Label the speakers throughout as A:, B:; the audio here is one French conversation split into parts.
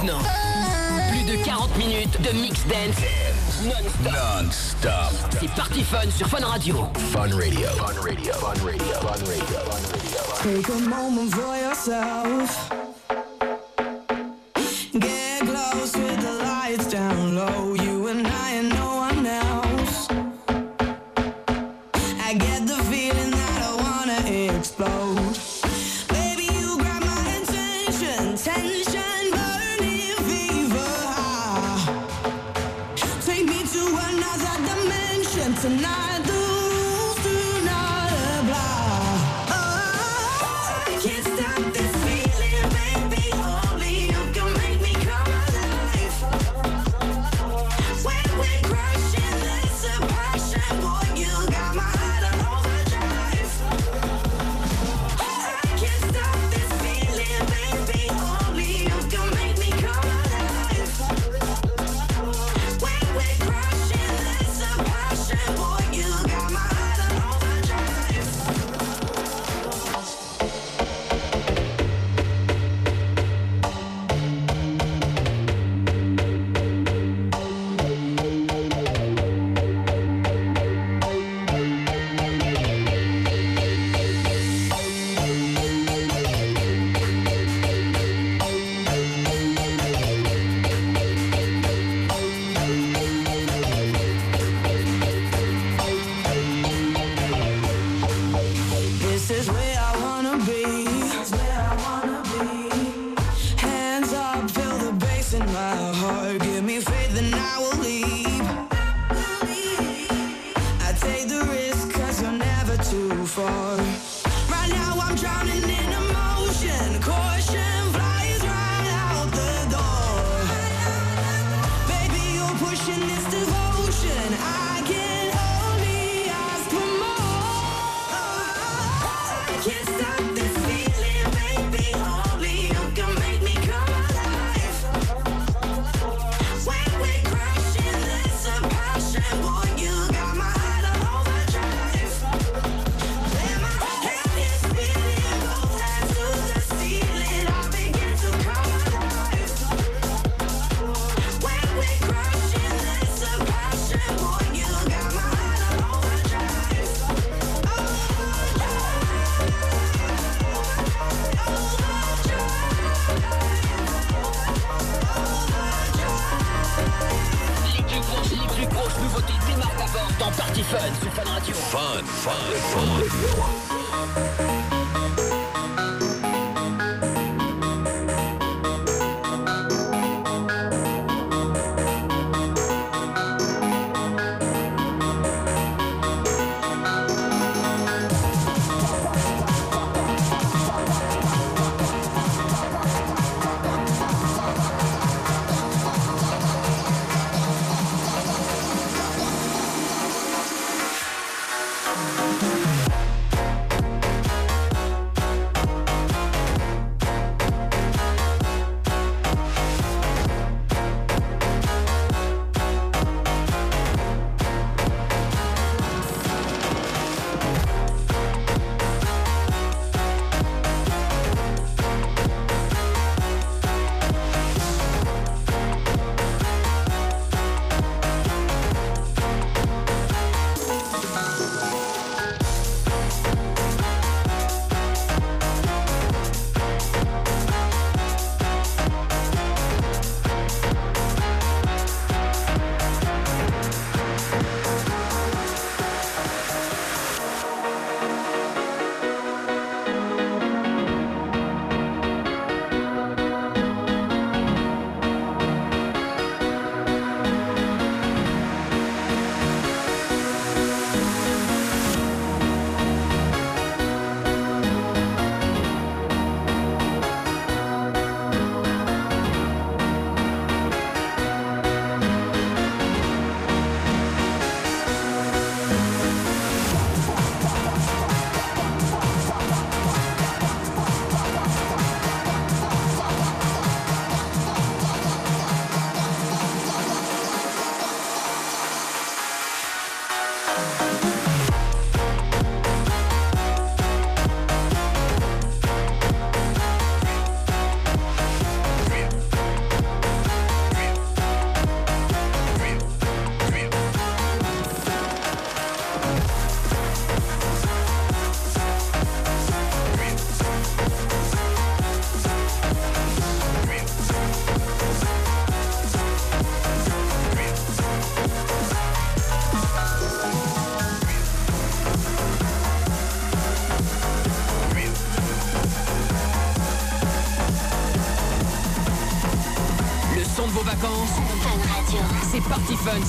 A: Plus de 40 minutes de mix dance non-stop.
B: Non
A: C'est parti fun sur Fun Radio.
B: Fun Radio. Fun Radio. Fun Radio. Fun Radio. Fun Radio.
C: Fun Radio. Take a moment for
A: yourself.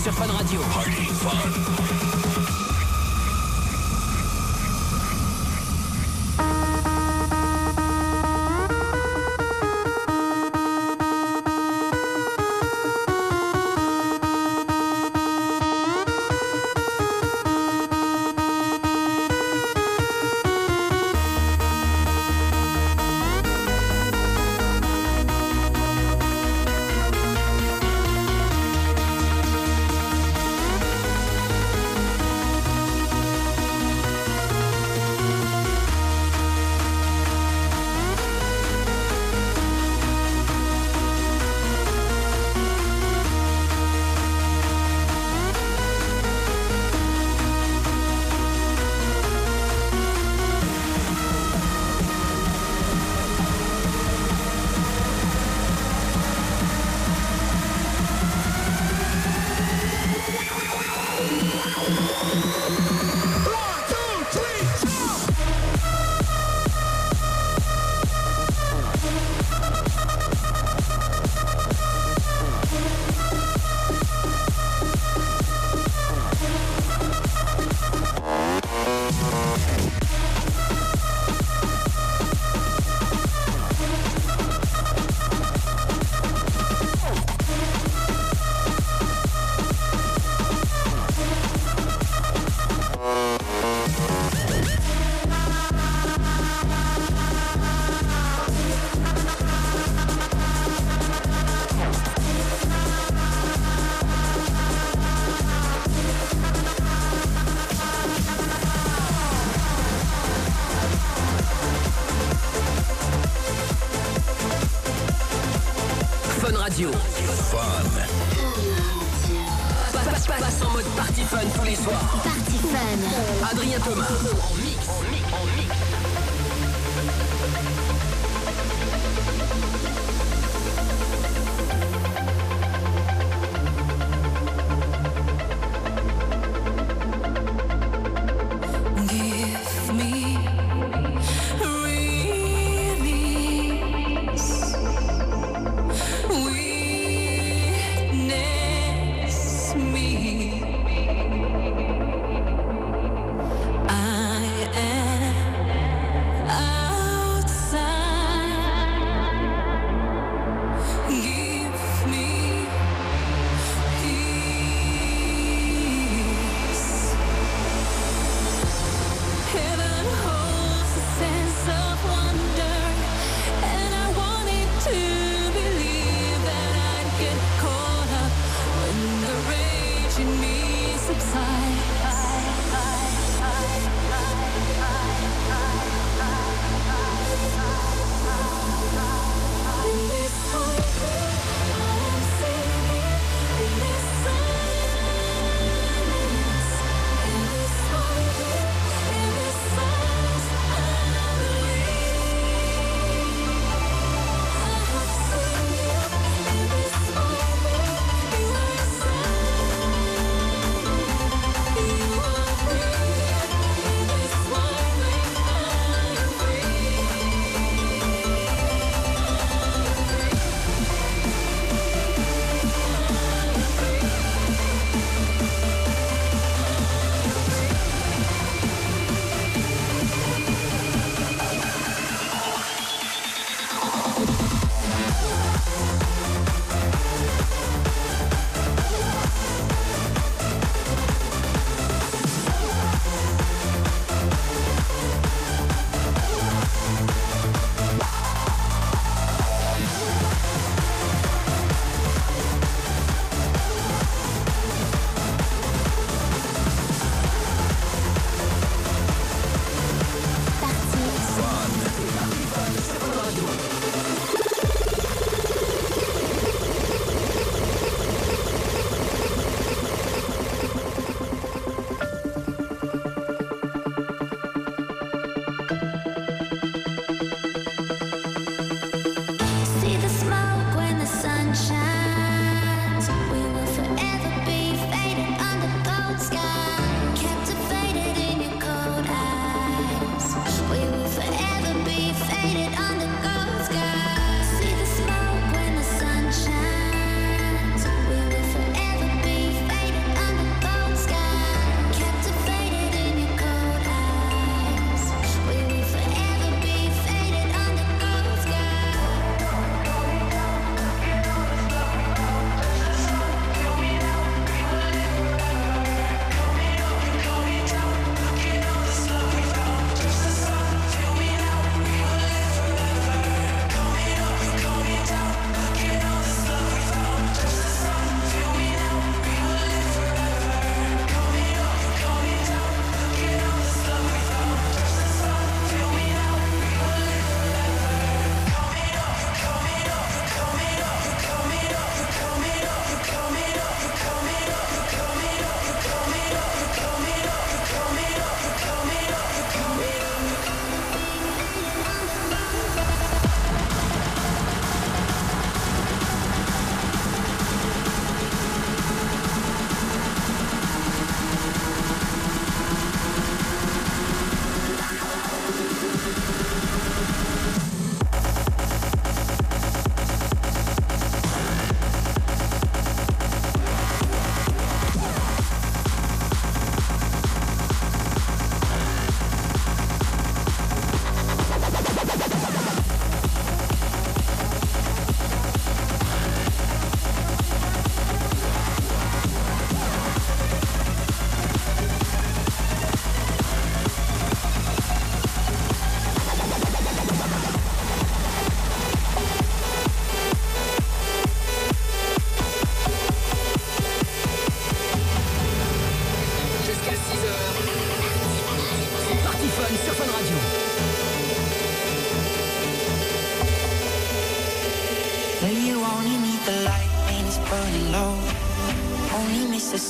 A: Sur Fun Radio.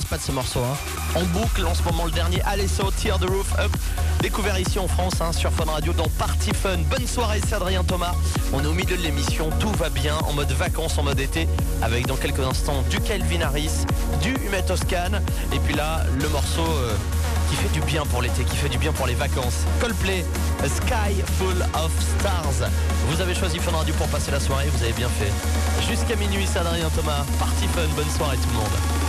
D: ce morceau. Hein. On boucle en ce moment le dernier Alesso Tear the Roof Up. Découvert ici en France hein, sur Fun Radio dans Party Fun. Bonne soirée, c'est Adrien Thomas. On est au milieu de l'émission, tout va bien, en mode vacances, en mode été, avec dans quelques instants du Kelvin Harris, du Humet Toscan, et puis là, le morceau euh, qui fait du bien pour l'été, qui fait du bien pour les vacances. Coldplay, A Sky Full of Stars. Vous avez choisi Fun Radio pour passer la soirée, vous avez bien fait. Jusqu'à minuit, c'est Adrien Thomas. Party Fun, bonne soirée tout le monde.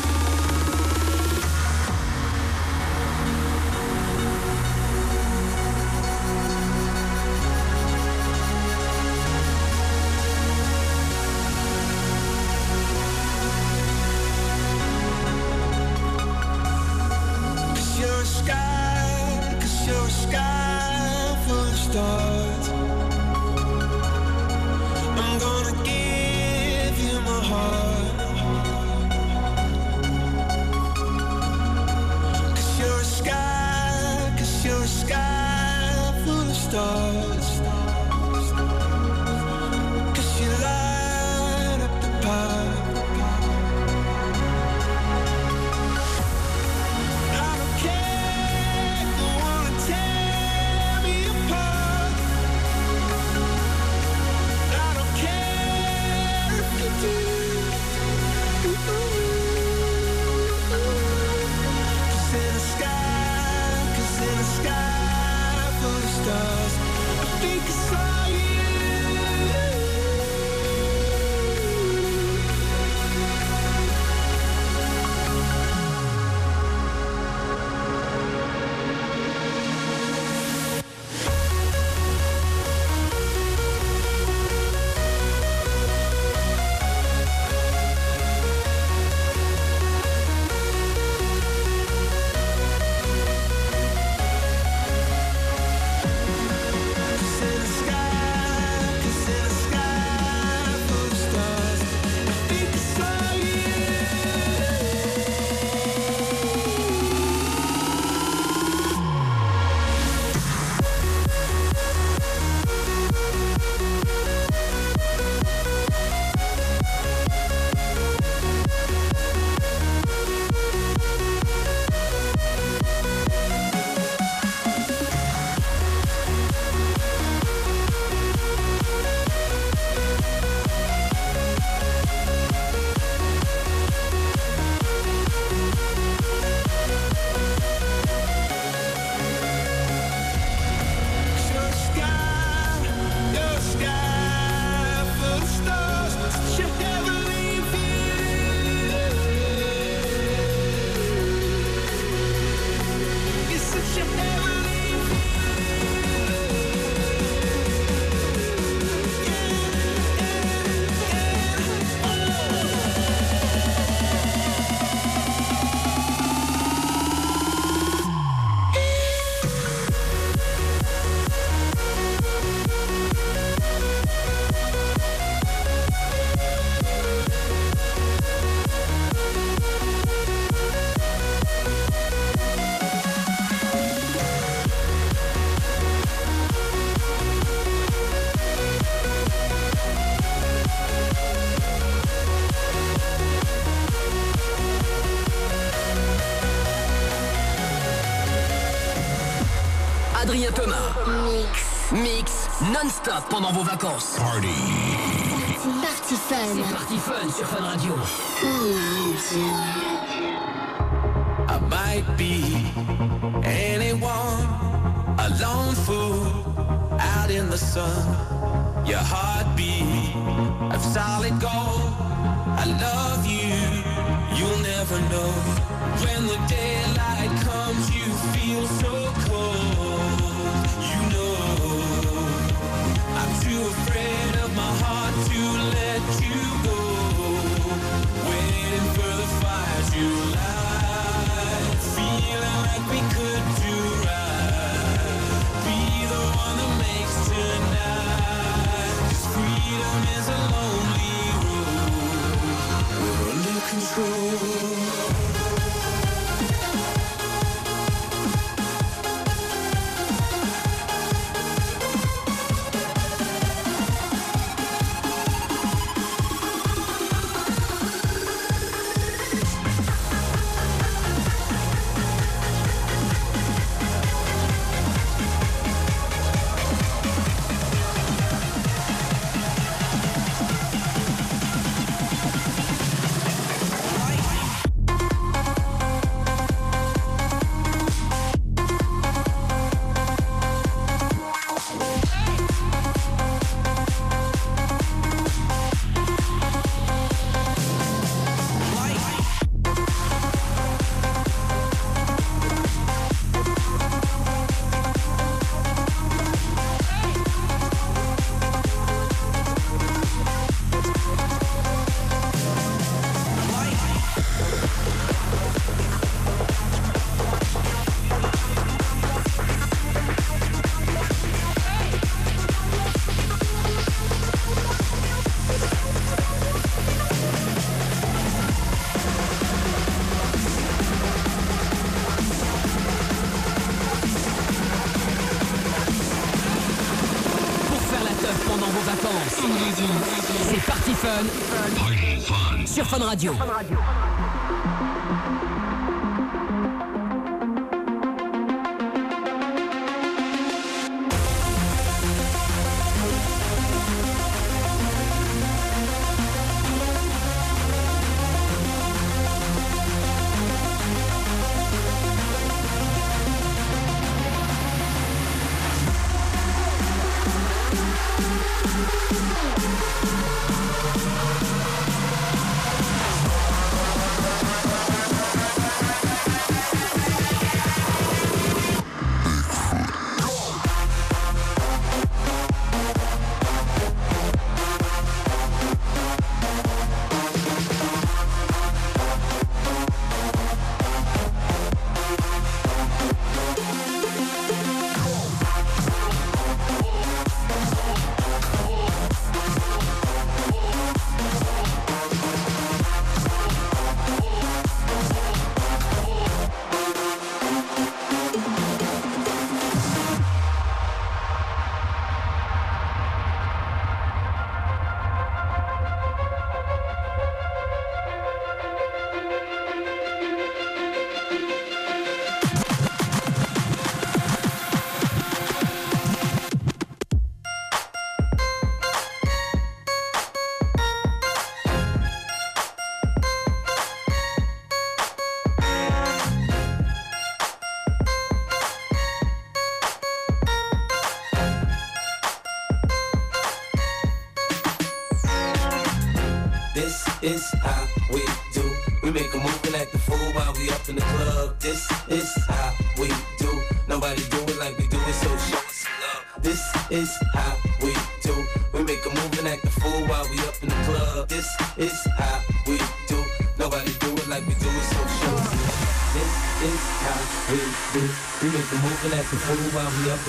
E: Non-stop pendant vos vacances.
F: Party Fun.
E: Party Fun sur Fun Radio.
G: I might be anyone, a lone fool out in the sun. Your heartbeat
E: Sur Fun Radio.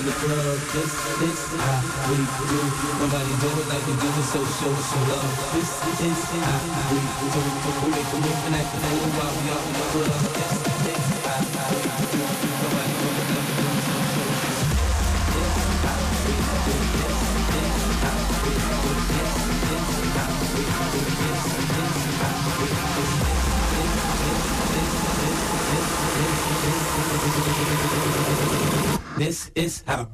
E: the club. This, this, how ah, ah. we do. Nobody do it like we do it, so show us some love. This is how ah, we do. We make move and act the fool while we out in the club. This, this, how we do. Nobody do it like we do so show love. This. This, we do is how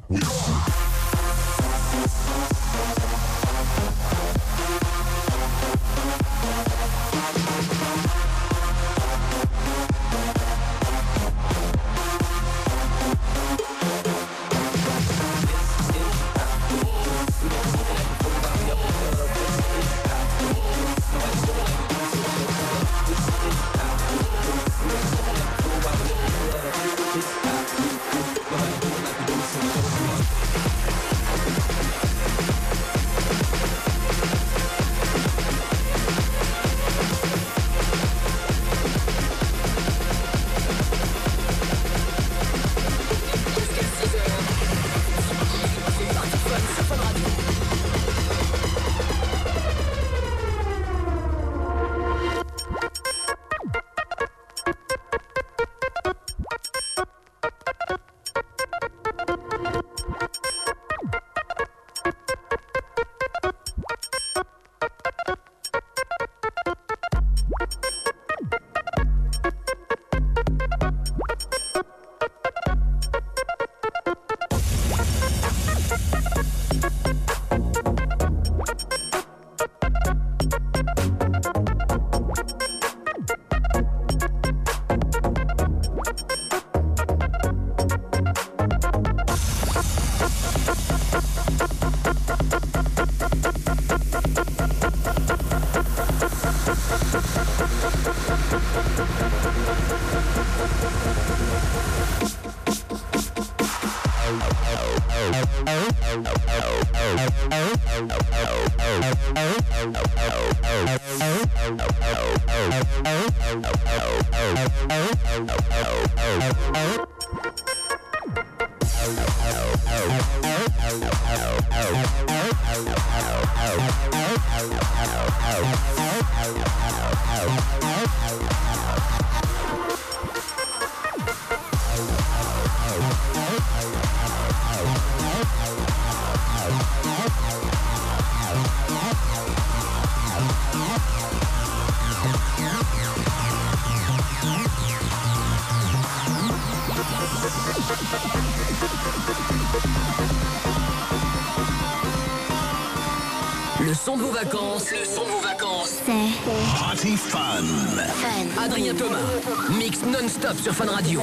H: non-stop sur Fun Radio.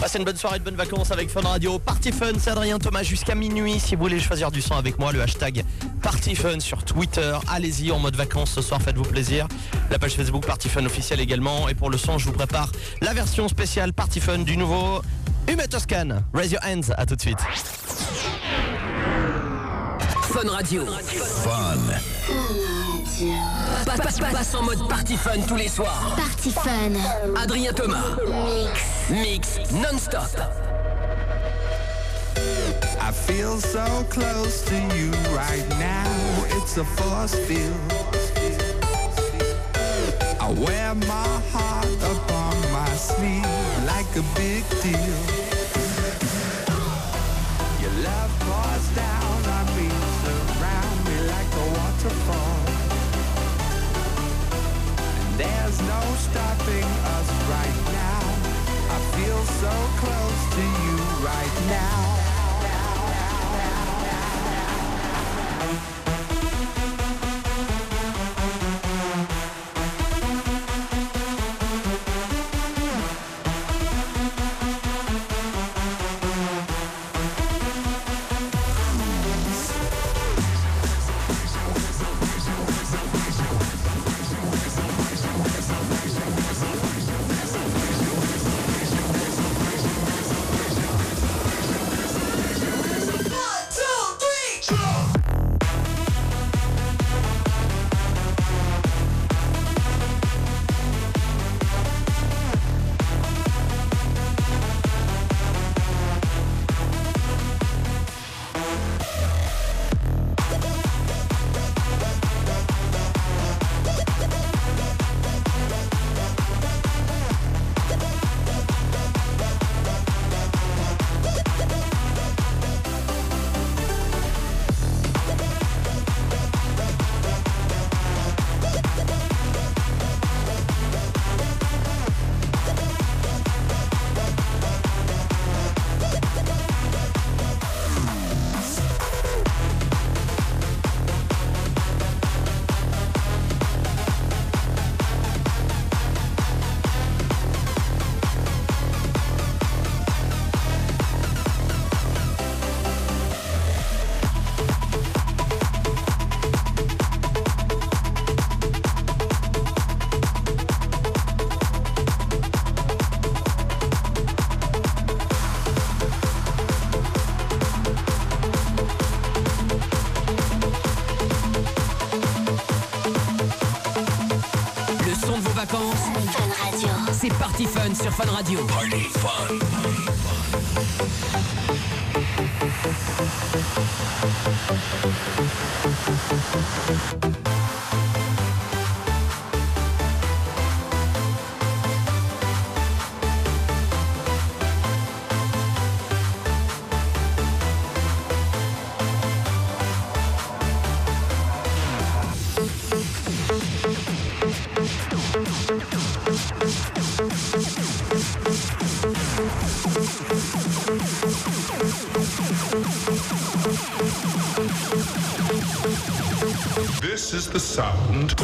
D: Passez une bonne soirée, de bonnes vacances avec Fun Radio. Party Fun, c'est Adrien Thomas jusqu'à minuit. Si vous voulez choisir du son avec moi, le hashtag Party Fun sur Twitter. Allez-y en mode vacances ce soir, faites-vous plaisir. La page Facebook Party Fun officielle également. Et pour le son, je vous prépare la version spéciale Party Fun du nouveau Humet Toscan. Raise your hands, à tout de suite.
I: Fun Radio. Pa- pa- pa- Passe en mode party fun tous les soirs.
J: Party Fun.
I: Adrien Thomas.
J: Mix.
I: Mix non-stop.
F: I feel so close to you right now. It's a force field. Wear my heart upon my sleeve like a big deal. Your love pours down on me, surround me like a waterfall. And there's no stopping us right now. I feel so close to you right now.
K: Is the sound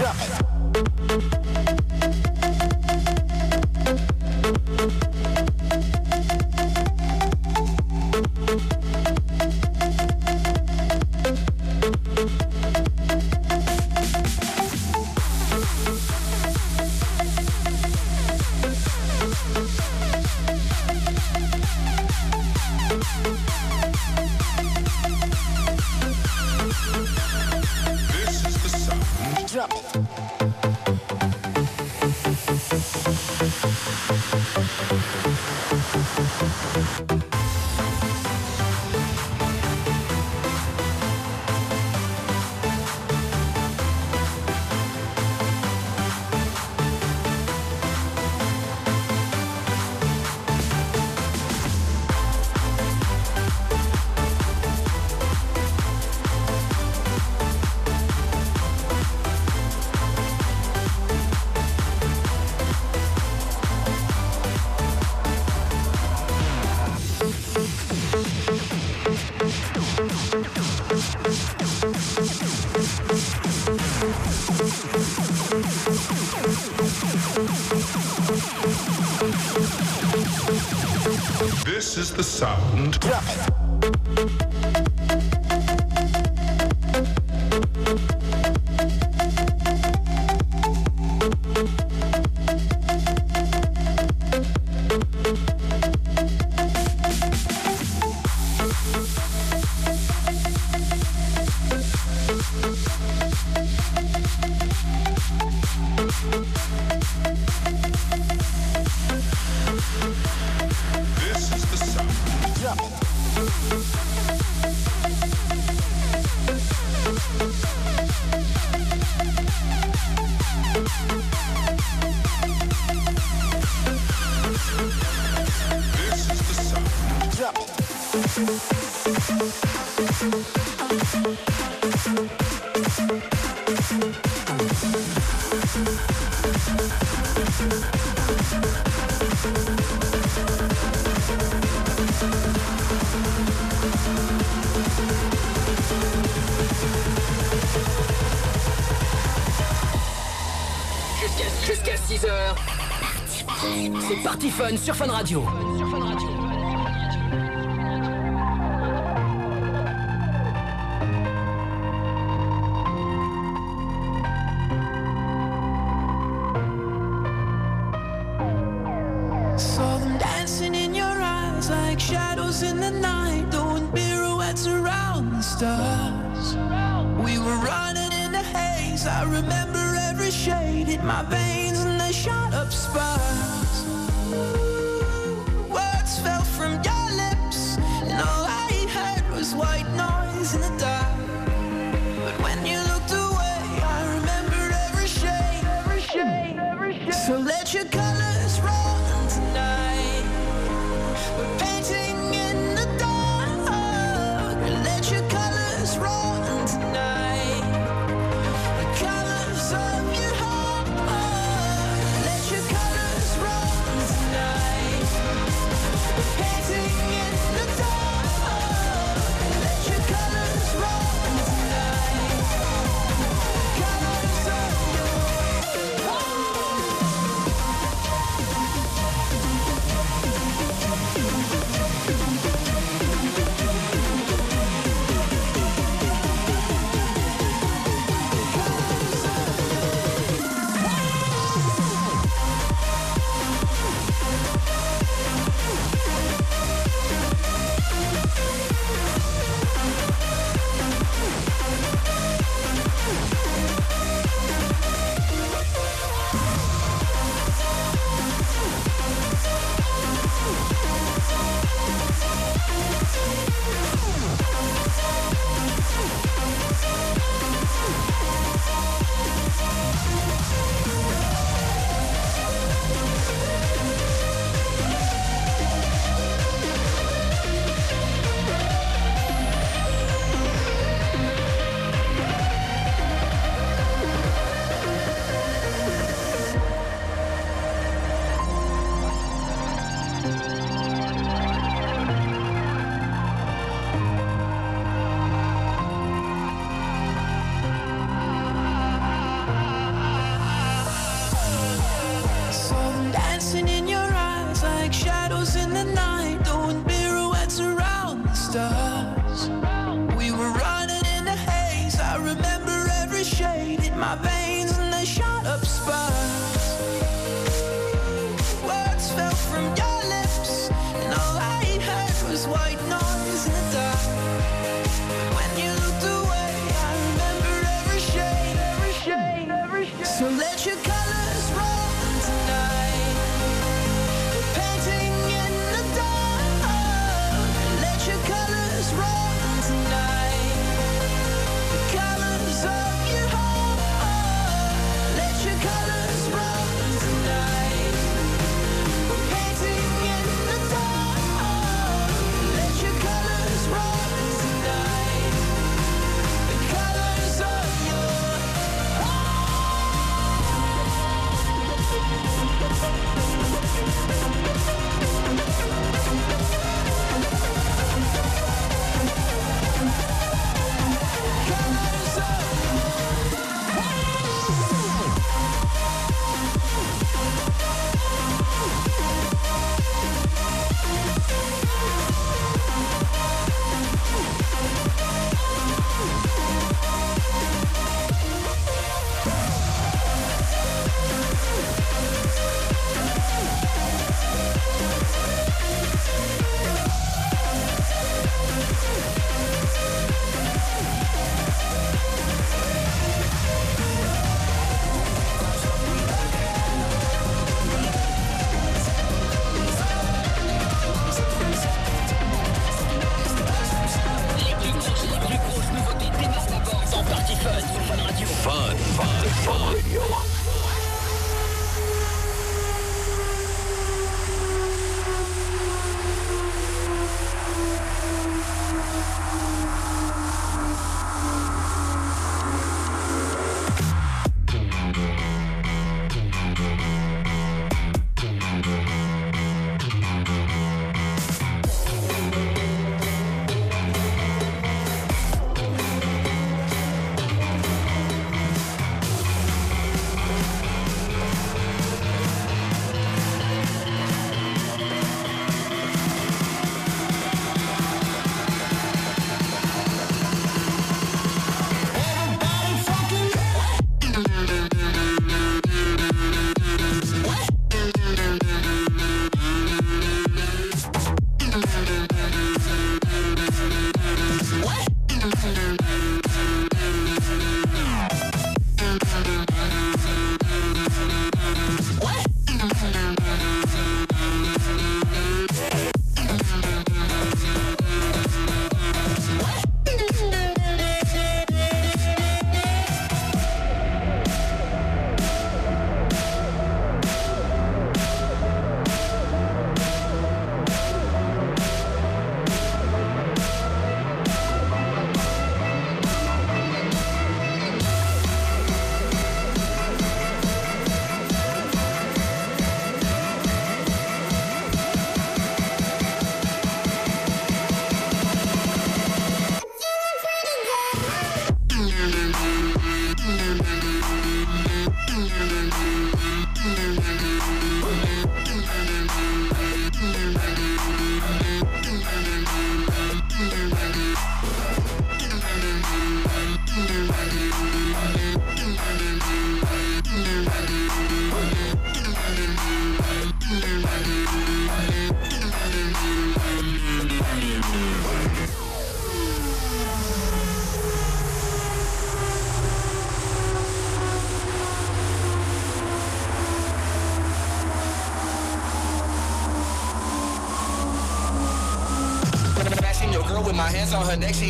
K: the sound.
I: sur Fun Radio.
A: Saw them dancing in your eyes like shadows in the night, doing pirouettes around the stars. We were running in the haze. I remember every shade in my veins.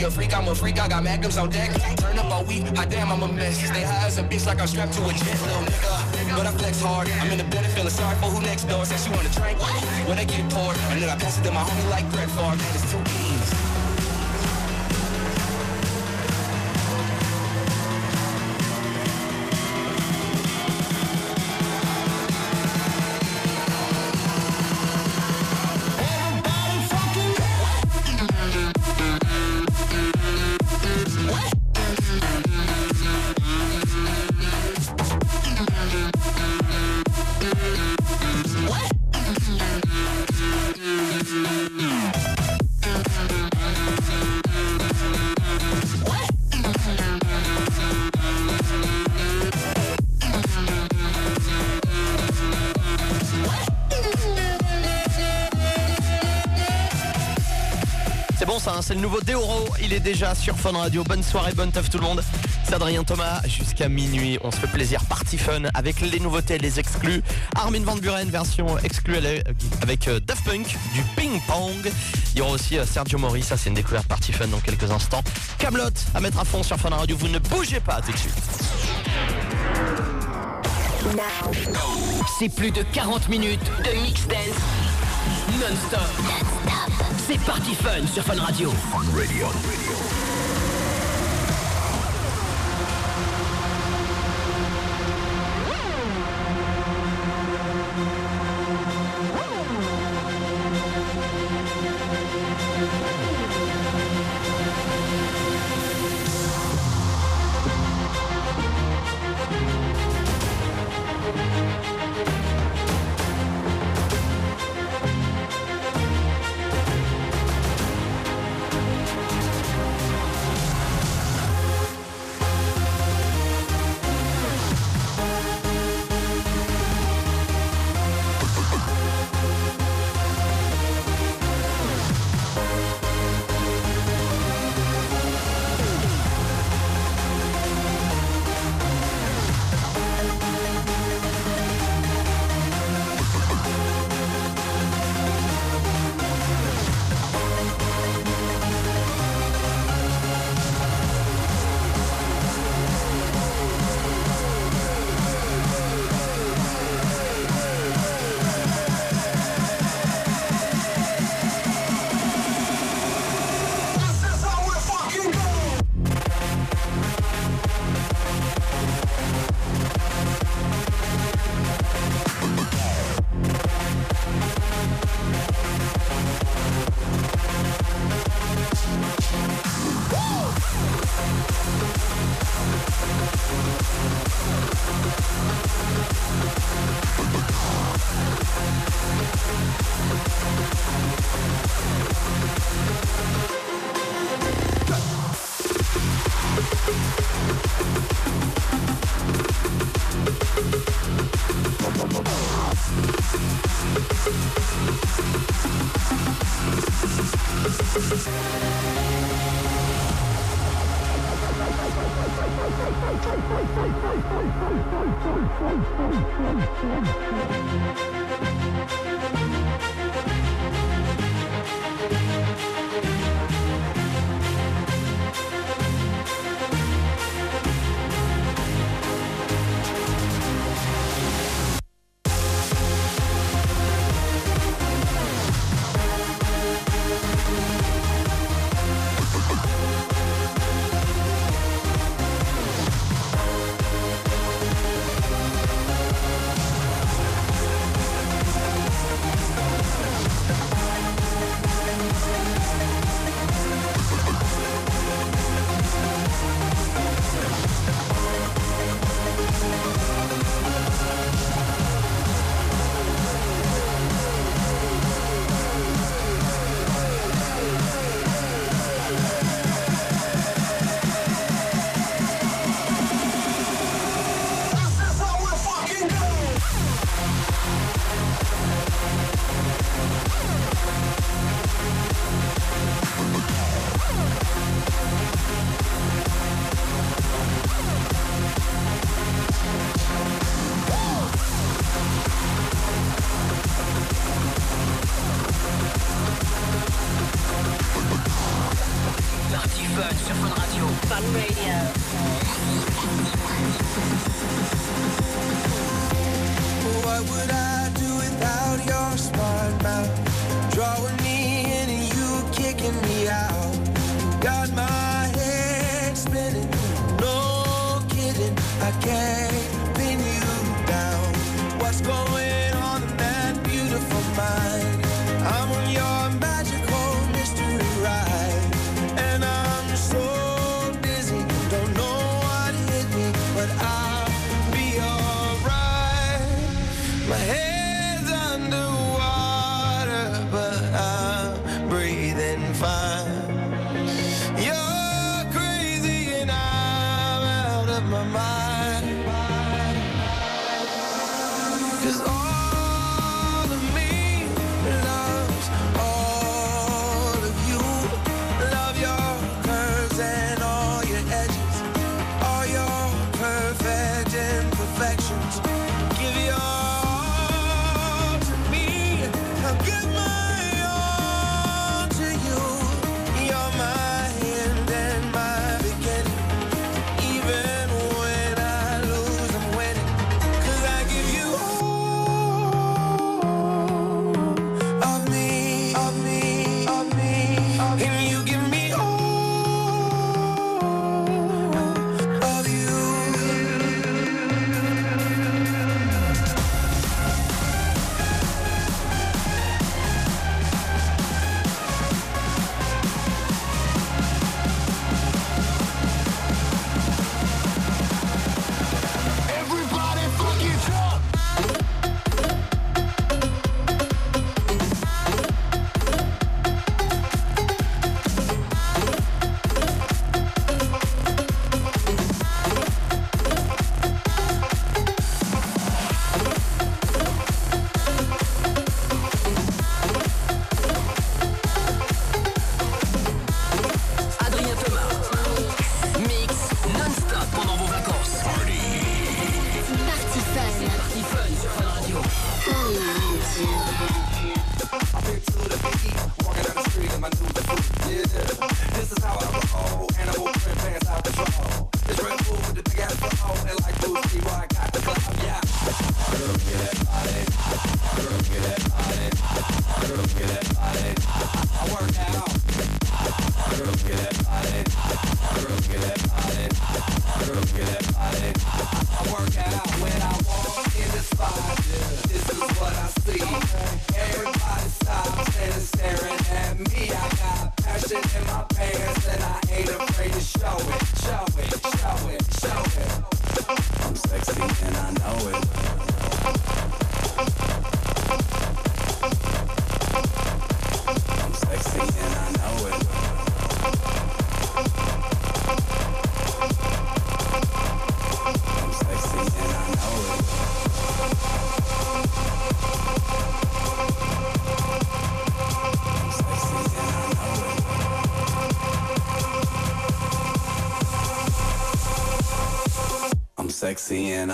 L: She a freak, I'm a freak, I got magnums on deck. Turn up all week, hot damn, I'm a mess. Stay high as a bitch like I'm strapped to a jet, little nigga. But I flex hard, I'm in the bed and feeling sorry for who next door. Said she want a drink, when I get poured. And then I pass it to my homie like Brett Favre, man, it's two beans.
D: Le nouveau Deoro. Il est déjà sur Fun Radio. Bonne soirée, bonne teuf tout le monde. C'est Adrien Thomas jusqu'à minuit. On se fait plaisir, party fun avec les nouveautés, les exclus. Armin Van Buren, version exclue avec- avec euh, Daft Punk, du ping pong. Il y aura aussi euh, Sergio Mori, ça c'est une découverte party fun dans quelques instants. Camelot à mettre à fond sur Fun Radio. Vous ne bougez pas tout de suite.
M: C'est plus de 40 minutes de mix dance non-stop. C'est parti fun sur Fun Radio.
F: Fun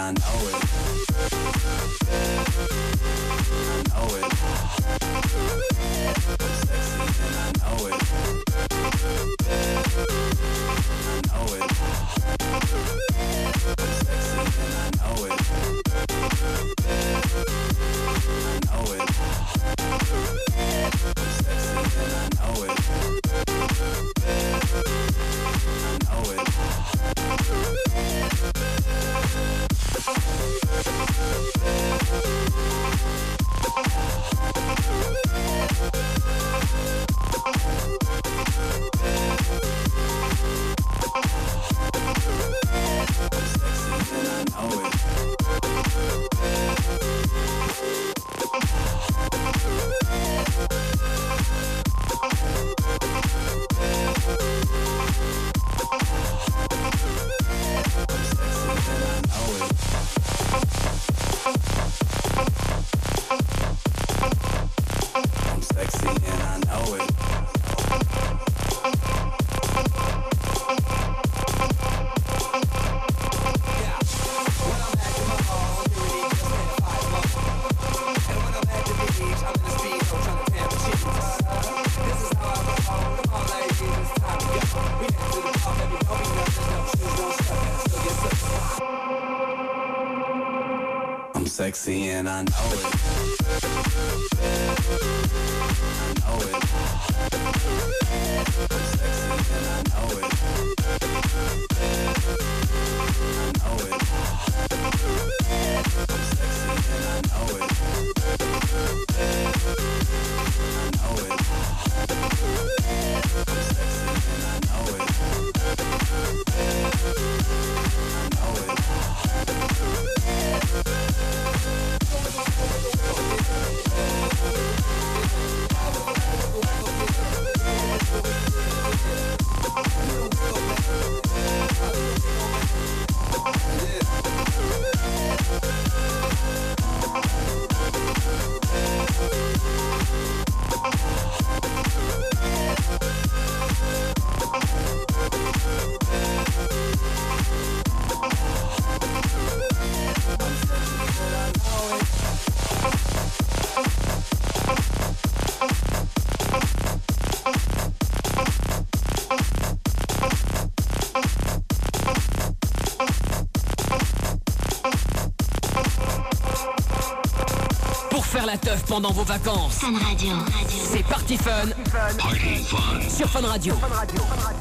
G: I know it. mind
M: always. pendant vos vacances.
F: Fun
M: Radio. C'est parti fun. Party fun. Sur Fun Radio.
N: Fun
I: Radio.
O: Fun Radio.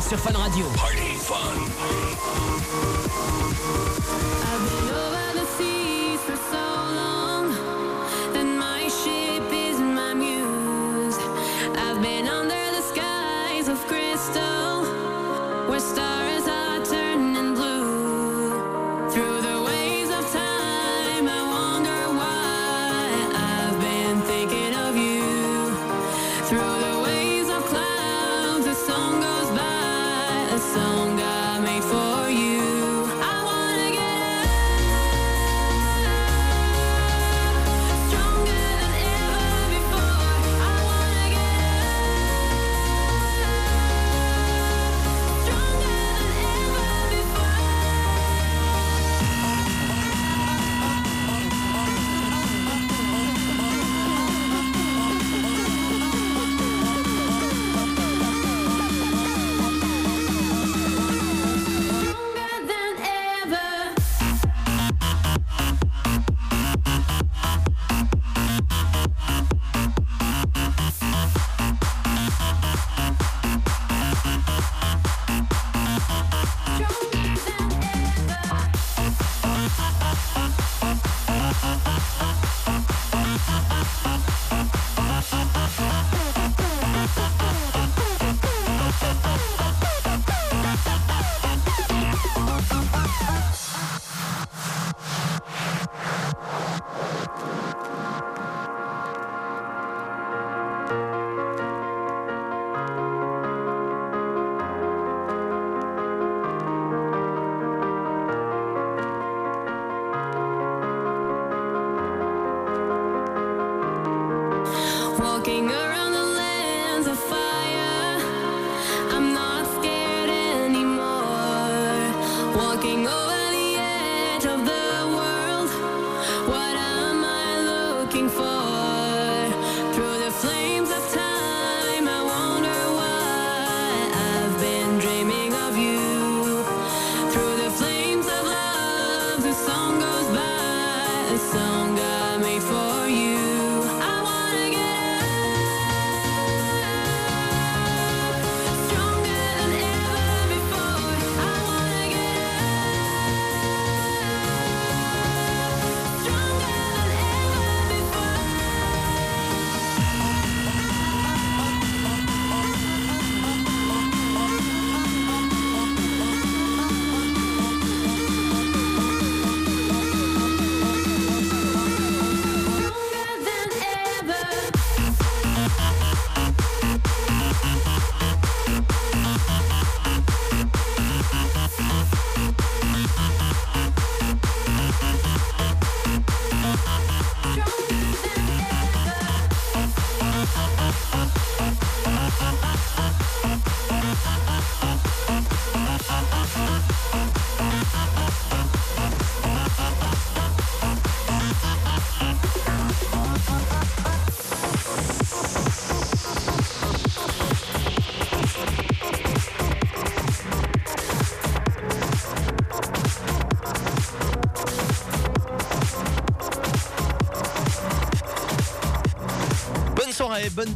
I: Sur Fun Radio.
P: Party Fun.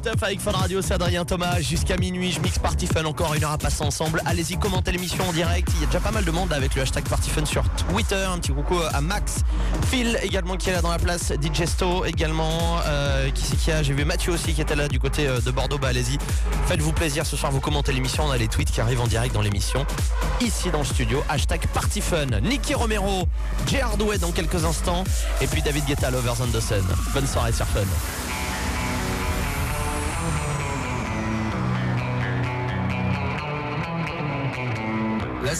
D: Avec Fun Radio, c'est Adrien Thomas. Jusqu'à minuit, je mixe Party Fun encore une heure à passer ensemble. Allez-y, commentez l'émission en direct. Il y a déjà pas mal de monde avec le hashtag Party Fun sur Twitter. Un petit coucou à Max, Phil également qui est là dans la place, DJ Sto également. Euh, qui c'est qui a J'ai vu Mathieu aussi qui était là du côté euh, de Bordeaux. Bah allez-y, faites-vous plaisir ce soir, vous commentez l'émission. On a les tweets qui arrivent en direct dans l'émission. Ici dans le studio, hashtag Party Fun. Nicky Romero, J. Hardway dans quelques instants. Et puis David Guetta, Lovers on the Sun. Bonne soirée sur Fun.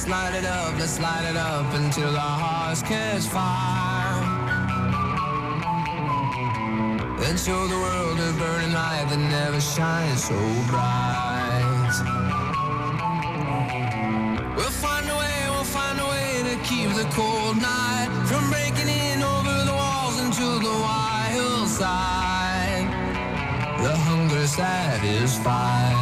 A: Let's light it up, let's light it up until our hearts catch fire. And show the world a burning light that never shines so bright. We'll find a way, we'll find a way to keep the cold night from breaking in over the walls into the wild side. The hunger satisfied.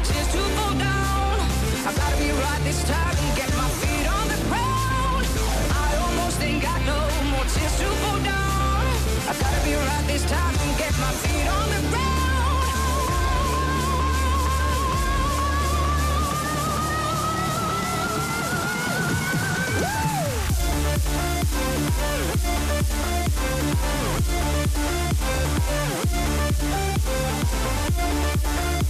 G: tears to fall down. I gotta be right this time and get my feet on the ground. I almost ain't got no more tears to fall down. I gotta be right this time and get my feet on the ground. We'll be right
M: back.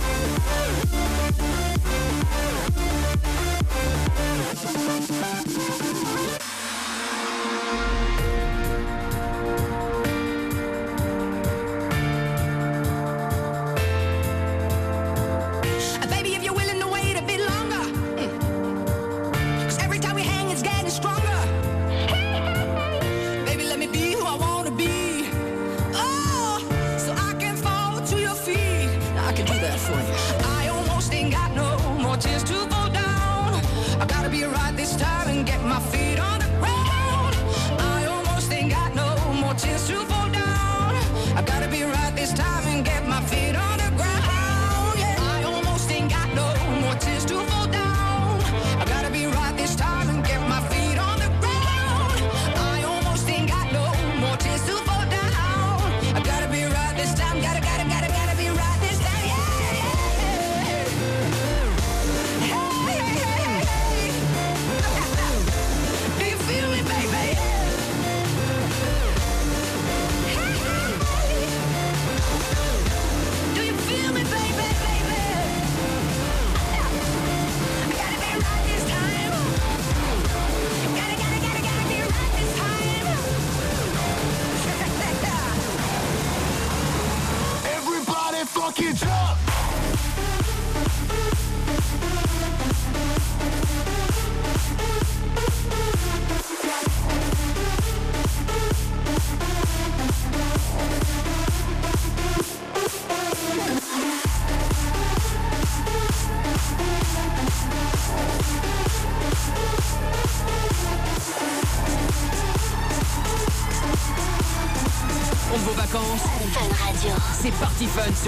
M: Thank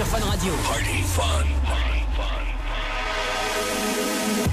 M: sur Fun Radio.
N: Party Fun.
I: Let's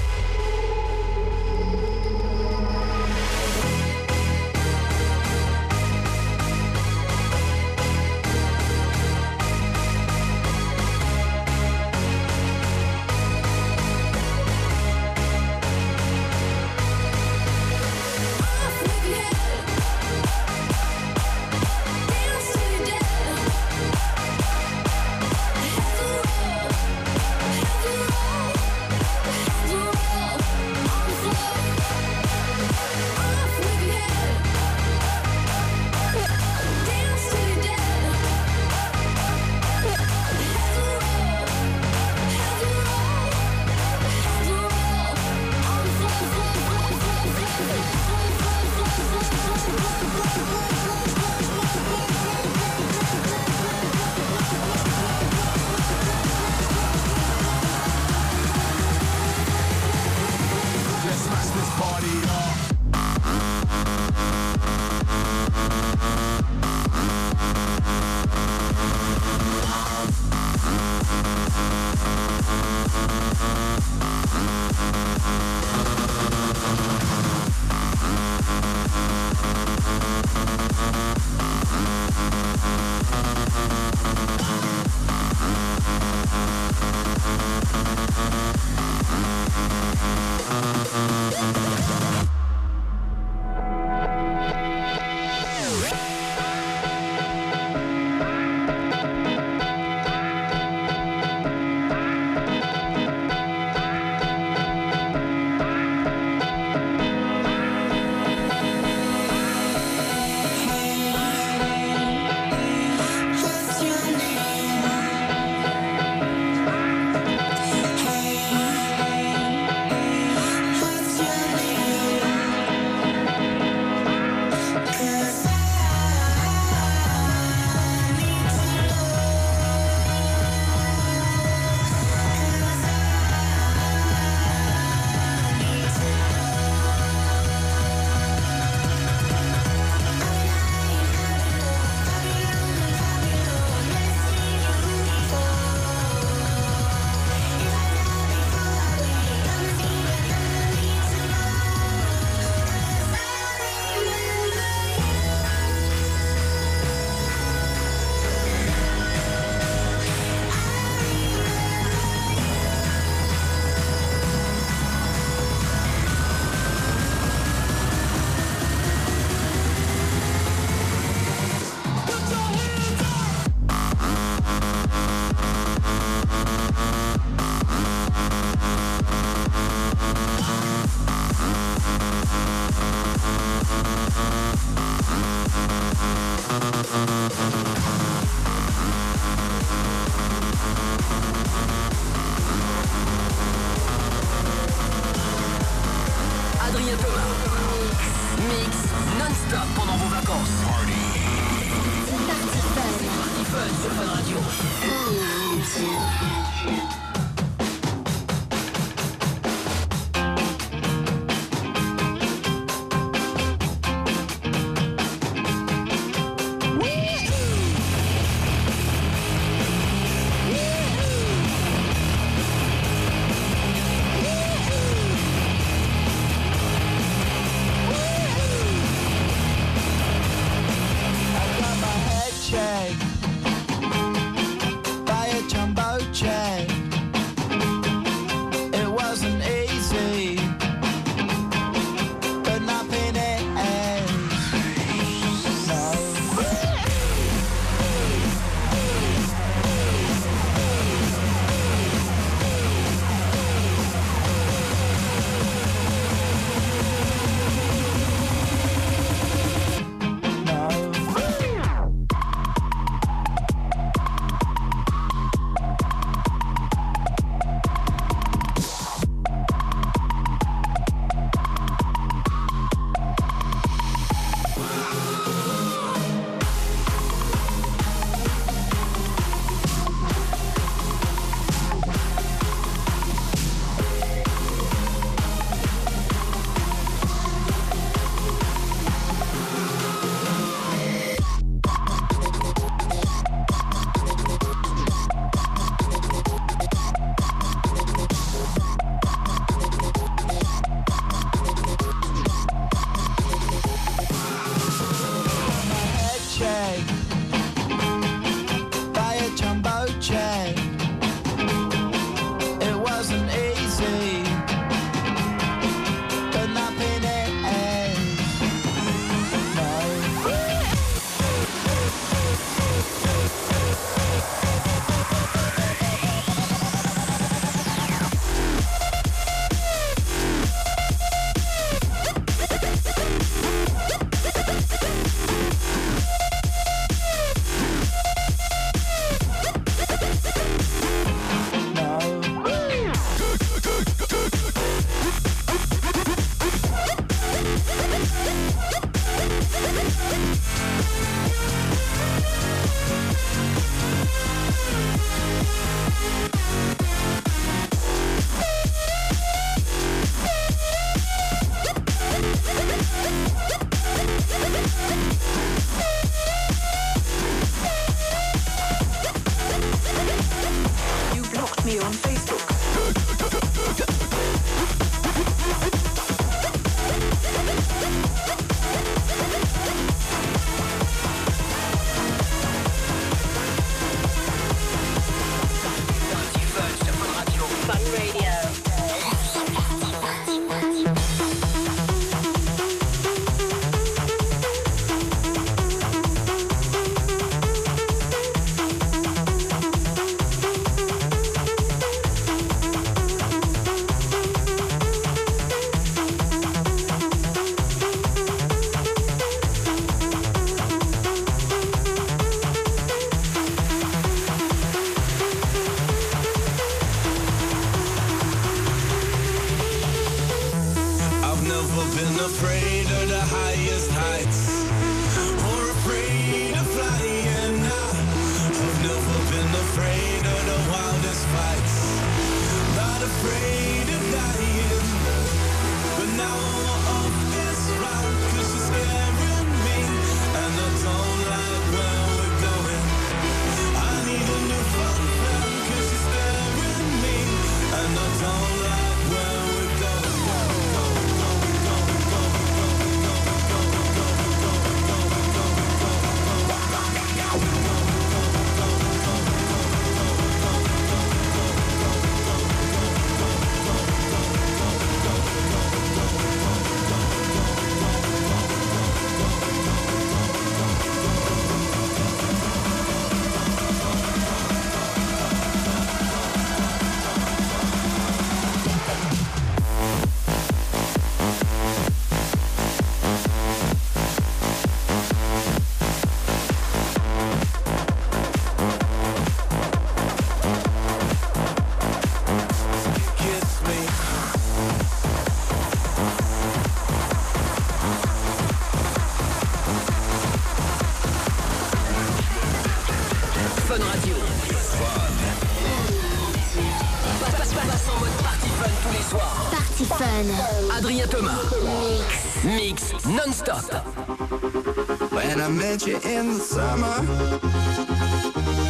A: In the summer,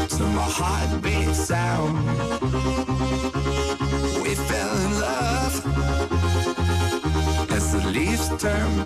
A: to my heartbeat sound, we fell in love as the leaves turn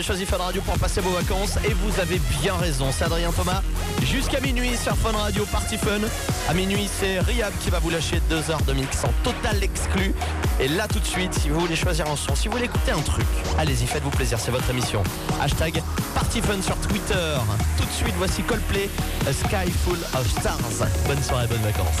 D: avez choisi Fun Radio pour passer vos vacances et vous avez bien raison. C'est Adrien Thomas jusqu'à minuit sur Fun Radio Party Fun. À minuit, c'est Riab qui va vous lâcher deux heures de mix en total exclu. Et là, tout de suite, si vous voulez choisir un son, si vous voulez écouter un truc, allez-y, faites-vous plaisir, c'est votre émission. Hashtag Party Fun sur Twitter. Tout de suite, voici Coldplay, A Sky Full of Stars. Bonne soirée, bonnes vacances.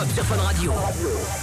I: Non-stop sur Fun Radio.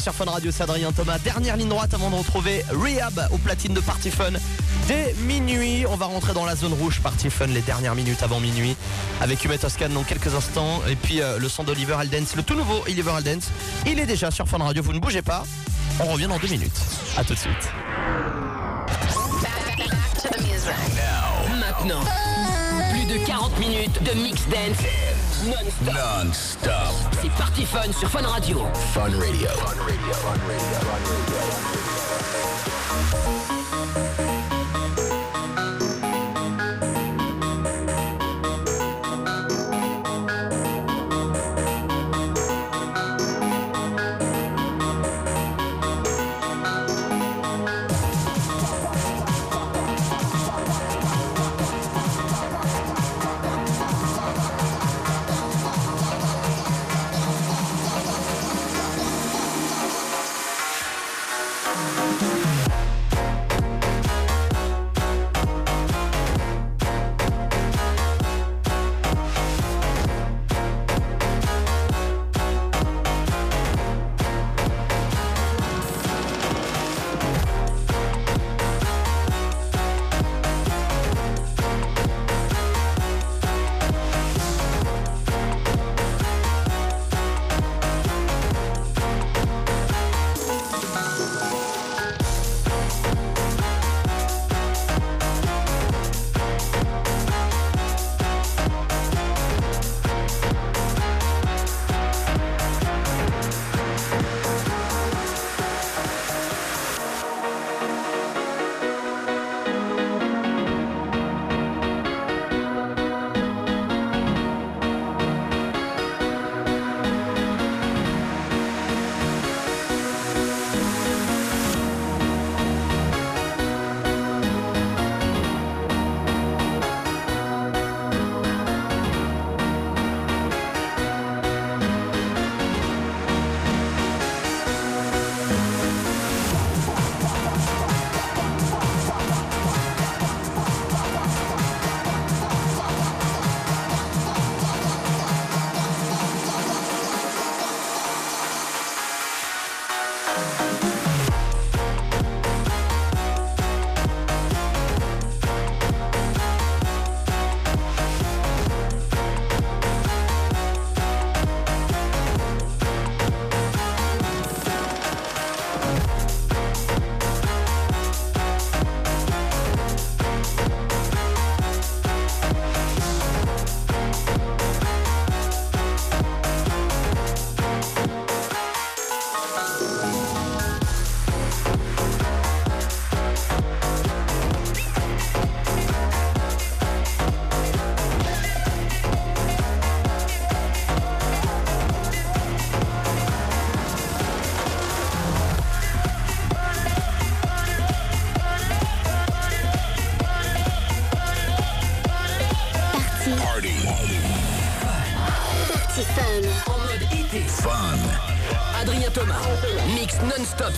D: Sur Fun Radio, c'est Adrien Thomas. Dernière ligne droite avant de retrouver Rehab au platine de Party Fun. Dès minuit, on va rentrer dans la zone rouge Party Fun les dernières minutes avant minuit avec Humet Toscan dans quelques instants. Et puis euh, le son d'Oliver Aldens, le tout nouveau Oliver Aldens. Il est déjà sur Fun Radio, vous ne bougez pas. On revient dans deux minutes. A tout de suite.
I: Maintenant, plus de 40 minutes de mix dance non-stop.
B: Non-stop.
I: C'est Party Fun sur Fun Radio.
B: Fun Radio. Fun Radio. Fun Radio.
J: Party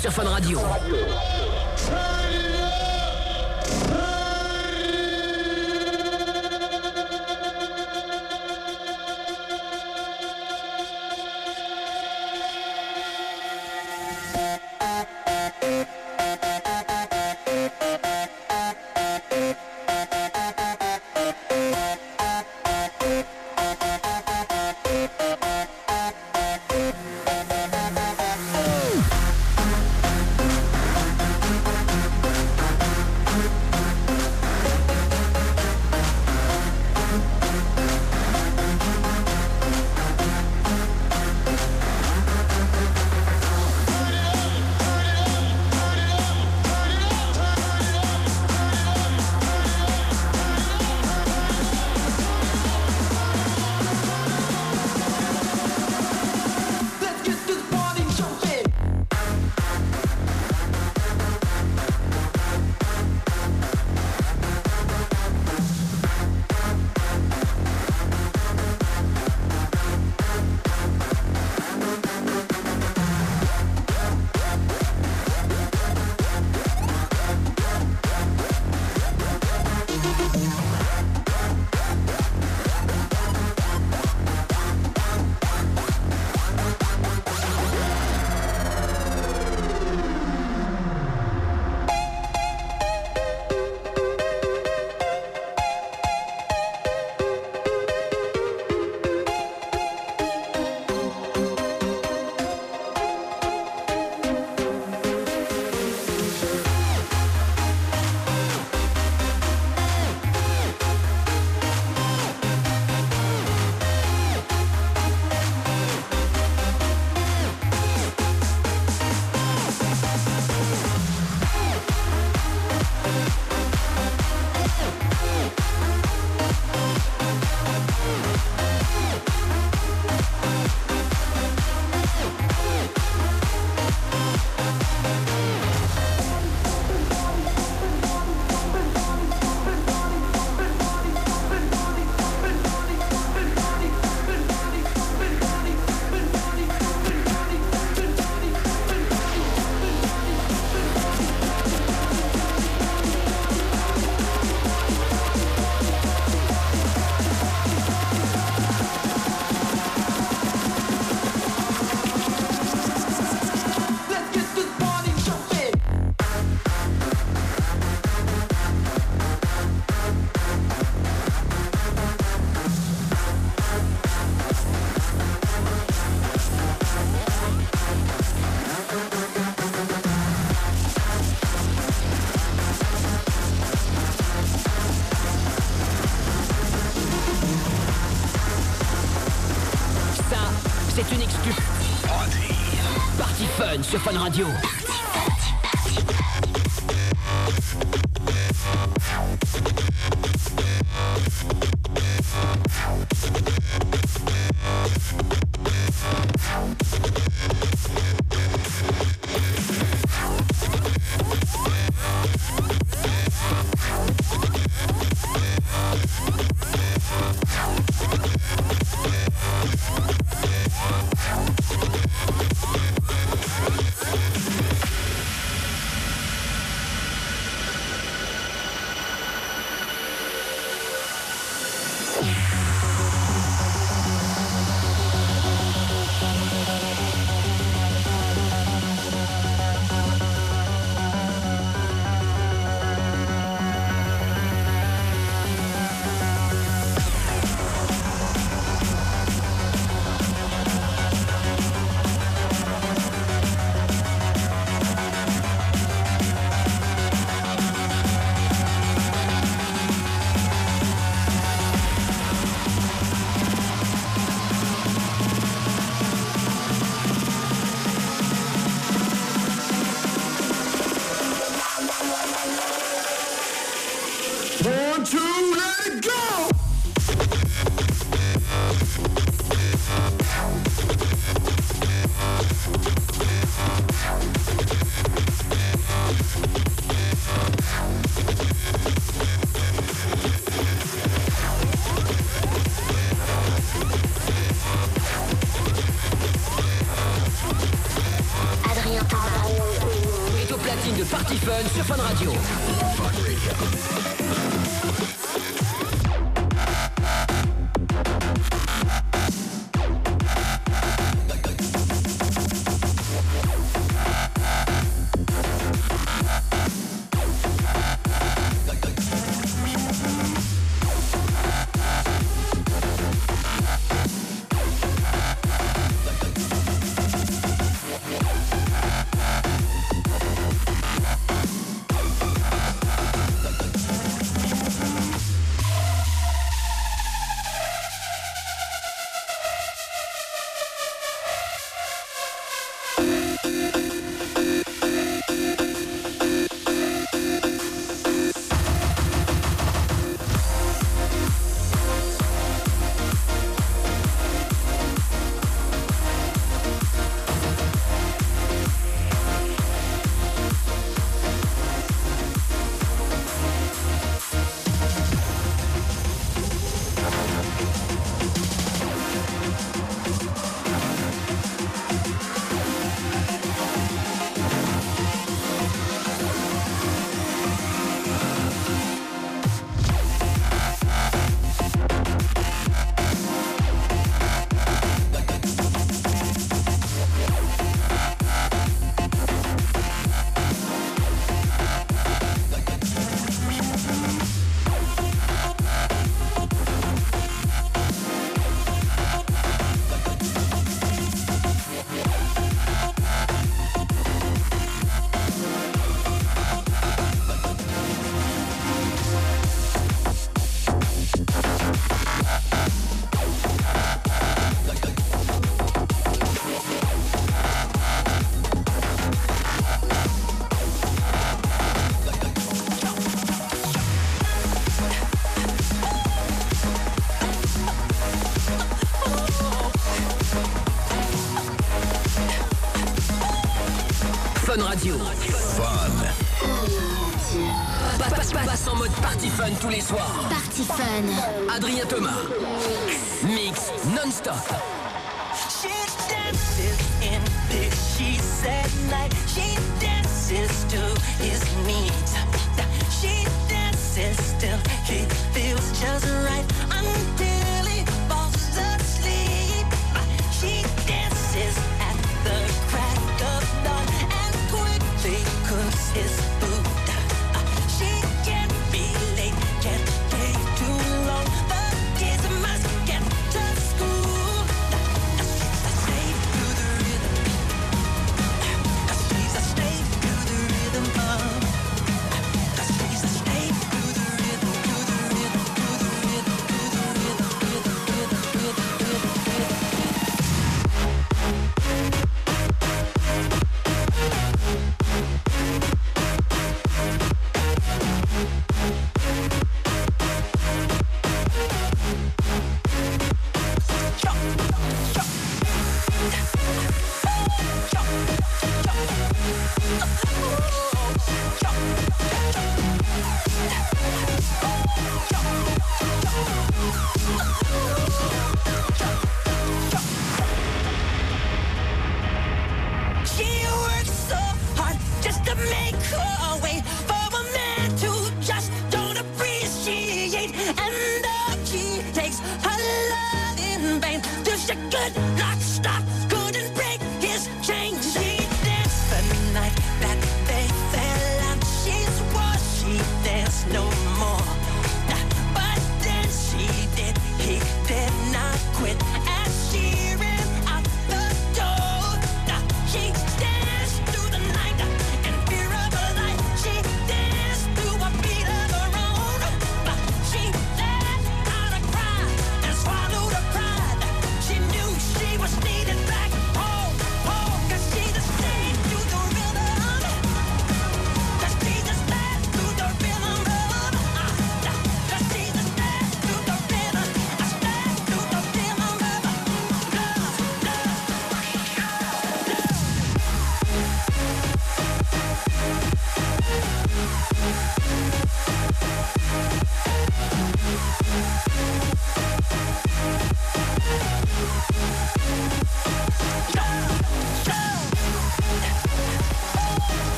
I: sur Fun Radio.
A: Sur Fun Radio. Adrien Thomas.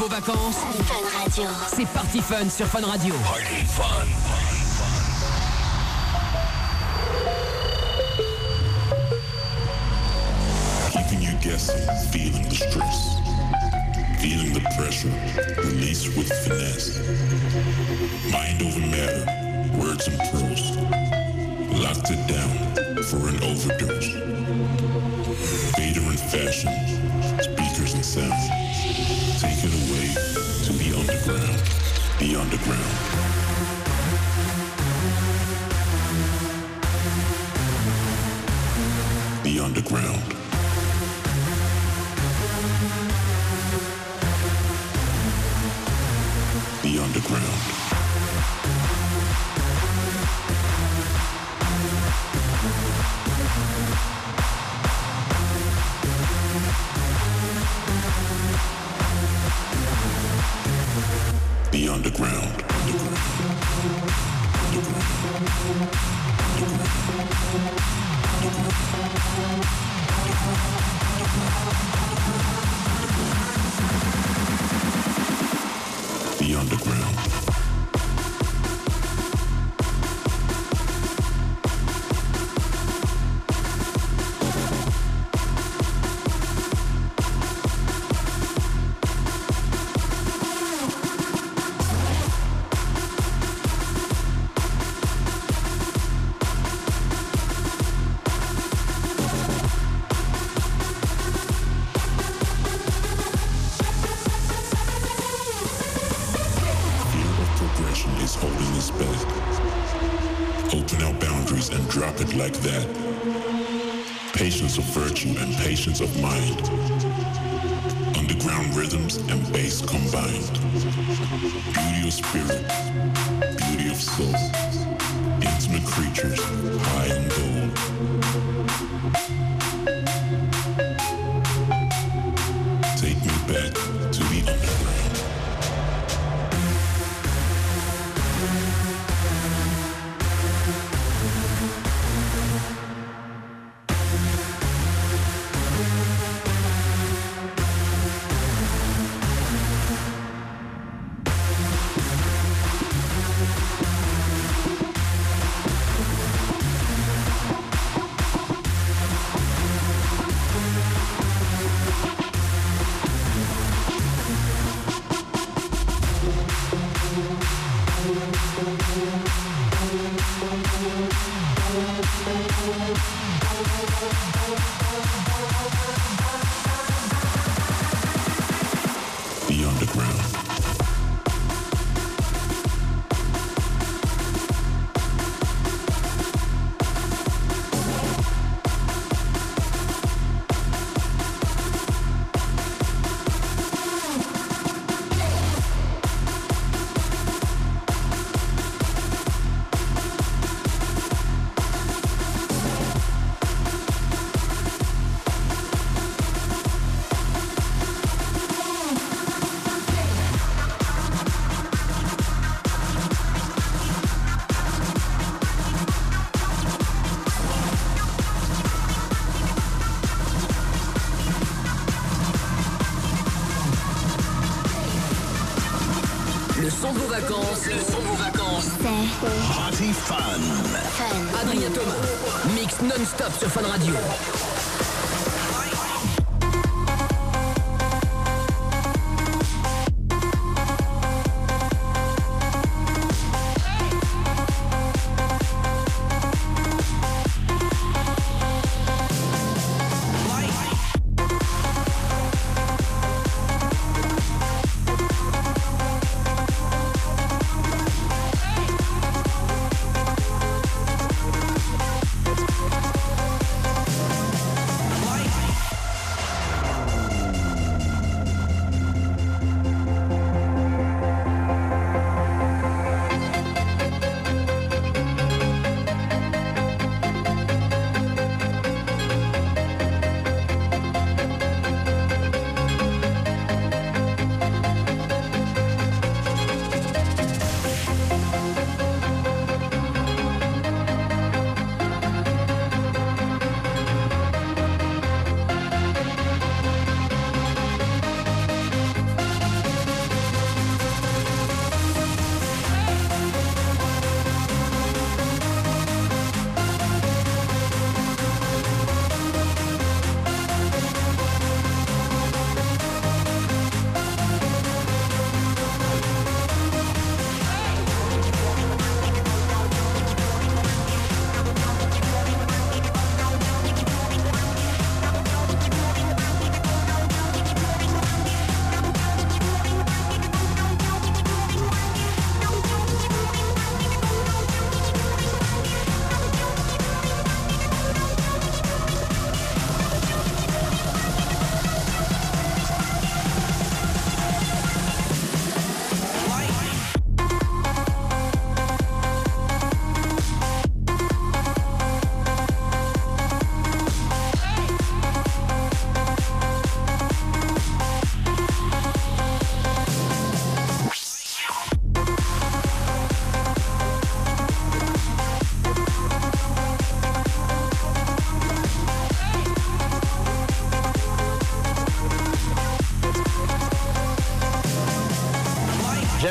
I: vos vacances. C'est Party Fun sur Fun Radio.
K: Party Fun.
I: Sur Fun Radio.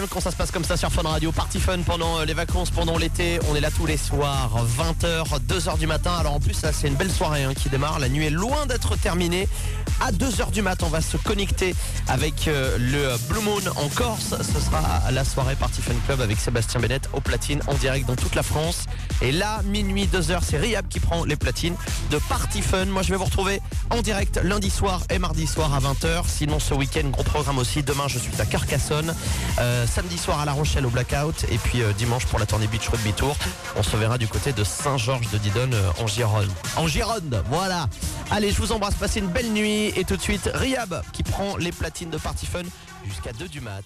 D: Quand ça se passe comme ça sur Fun Radio. Party Fun pendant euh, les vacances, pendant l'été. On est là tous les soirs, 20h, 2h du matin. Alors en plus, là, c'est une belle soirée hein, qui démarre. La nuit est loin d'être terminée. À 2h du matin, on va se connecter avec euh, le Blue Moon en Corse. Ce sera la soirée Party Fun Club avec Sébastien Bennett au platine en direct dans toute la France. Et là, minuit, 2h, c'est Riab qui prend les platines de Party Fun. Moi, je vais vous retrouver en direct lundi soir et mardi soir à 20h. Sinon, ce week-end, gros programme aussi. Demain, je suis à Carcassonne. Euh, samedi soir à La Rochelle au Blackout. Et puis euh, dimanche pour la tournée Beach Rugby Tour. On se verra du côté de Saint-Georges de Didonne euh, en Gironde. En Gironde, voilà. Allez, je vous embrasse. Passez une belle nuit. Et tout de suite, Riab qui prend les platines de Party Fun jusqu'à 2 du mat.